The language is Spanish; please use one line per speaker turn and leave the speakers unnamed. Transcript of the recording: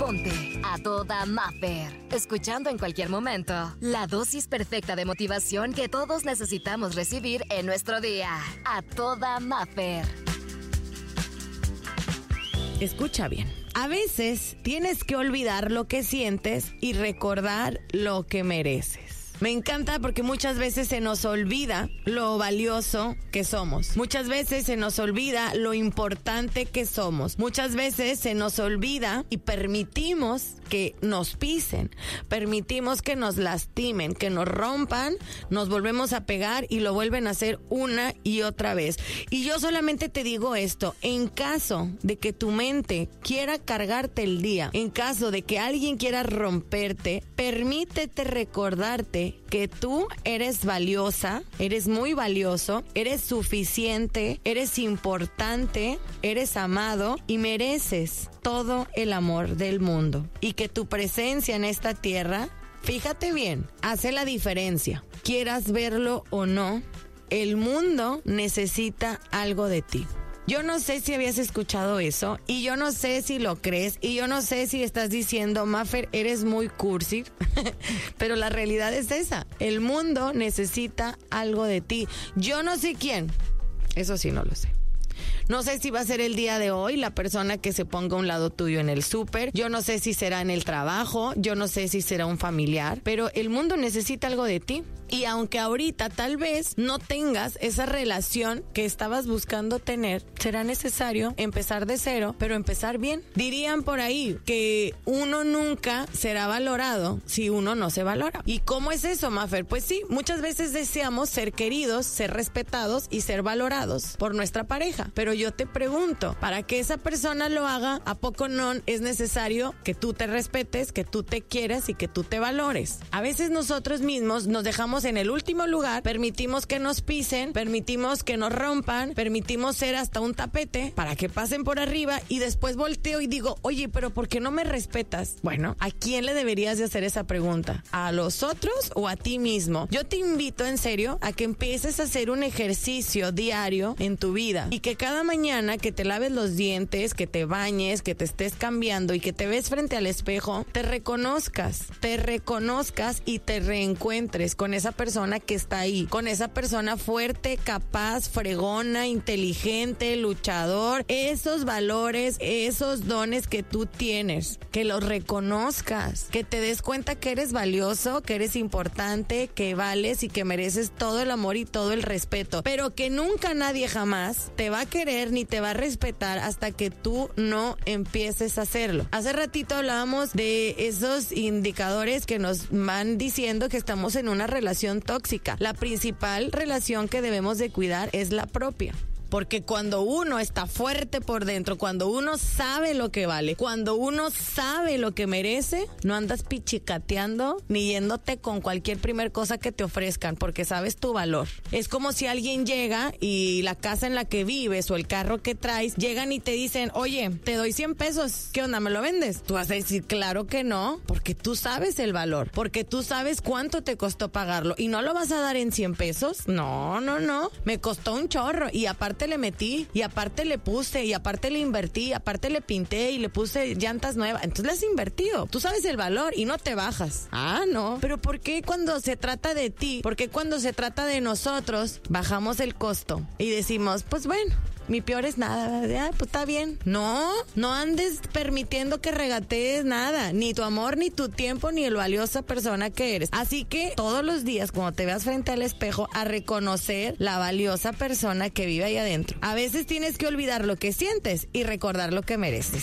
Ponte a toda Maffer. Escuchando en cualquier momento la dosis perfecta de motivación que todos necesitamos recibir en nuestro día. A toda Maffer.
Escucha bien. A veces tienes que olvidar lo que sientes y recordar lo que mereces. Me encanta porque muchas veces se nos olvida lo valioso que somos. Muchas veces se nos olvida lo importante que somos. Muchas veces se nos olvida y permitimos que nos pisen. Permitimos que nos lastimen, que nos rompan, nos volvemos a pegar y lo vuelven a hacer una y otra vez. Y yo solamente te digo esto, en caso de que tu mente quiera cargarte el día, en caso de que alguien quiera romperte, permítete recordarte que tú eres valiosa, eres muy valioso, eres suficiente, eres importante, eres amado y mereces todo el amor del mundo. Y que tu presencia en esta tierra, fíjate bien, hace la diferencia. Quieras verlo o no, el mundo necesita algo de ti. Yo no sé si habías escuchado eso y yo no sé si lo crees y yo no sé si estás diciendo, Maffer, eres muy cursi, pero la realidad es esa. El mundo necesita algo de ti. Yo no sé quién. Eso sí, no lo sé. No sé si va a ser el día de hoy la persona que se ponga a un lado tuyo en el súper. Yo no sé si será en el trabajo. Yo no sé si será un familiar. Pero el mundo necesita algo de ti. Y aunque ahorita tal vez no tengas esa relación que estabas buscando tener, será necesario empezar de cero, pero empezar bien. Dirían por ahí que uno nunca será valorado si uno no se valora. ¿Y cómo es eso, Maffer? Pues sí, muchas veces deseamos ser queridos, ser respetados y ser valorados por nuestra pareja. Pero yo te pregunto, para que esa persona lo haga, ¿a poco no es necesario que tú te respetes, que tú te quieras y que tú te valores? A veces nosotros mismos nos dejamos en el último lugar, permitimos que nos pisen, permitimos que nos rompan, permitimos ser hasta un tapete para que pasen por arriba y después volteo y digo, oye, pero ¿por qué no me respetas? Bueno, ¿a quién le deberías de hacer esa pregunta? ¿A los otros o a ti mismo? Yo te invito en serio a que empieces a hacer un ejercicio diario en tu vida y que cada mañana que te laves los dientes, que te bañes, que te estés cambiando y que te ves frente al espejo, te reconozcas, te reconozcas y te reencuentres con esa persona que está ahí, con esa persona fuerte, capaz, fregona, inteligente, luchador, esos valores, esos dones que tú tienes, que los reconozcas, que te des cuenta que eres valioso, que eres importante, que vales y que mereces todo el amor y todo el respeto, pero que nunca nadie jamás te va a querer ni te va a respetar hasta que tú no empieces a hacerlo. Hace ratito hablábamos de esos indicadores que nos van diciendo que estamos en una relación tóxica. La principal relación que debemos de cuidar es la propia. Porque cuando uno está fuerte por dentro, cuando uno sabe lo que vale, cuando uno sabe lo que merece, no andas pichicateando ni yéndote con cualquier primer cosa que te ofrezcan, porque sabes tu valor. Es como si alguien llega y la casa en la que vives o el carro que traes, llegan y te dicen, oye, te doy 100 pesos, ¿qué onda? ¿Me lo vendes? Tú vas a decir, claro que no, porque tú sabes el valor, porque tú sabes cuánto te costó pagarlo y no lo vas a dar en 100 pesos. No, no, no. Me costó un chorro y aparte le metí y aparte le puse y aparte le invertí, y aparte le pinté y le puse llantas nuevas. Entonces le has invertido. Tú sabes el valor y no te bajas. Ah, no. Pero ¿por qué cuando se trata de ti? ¿Por qué cuando se trata de nosotros bajamos el costo y decimos, pues bueno, mi peor es nada, ah, pues está bien. No, no andes permitiendo que regatees nada, ni tu amor, ni tu tiempo, ni el valiosa persona que eres. Así que todos los días, cuando te veas frente al espejo, a reconocer la valiosa persona que vive ahí adentro. A veces tienes que olvidar lo que sientes y recordar lo que mereces.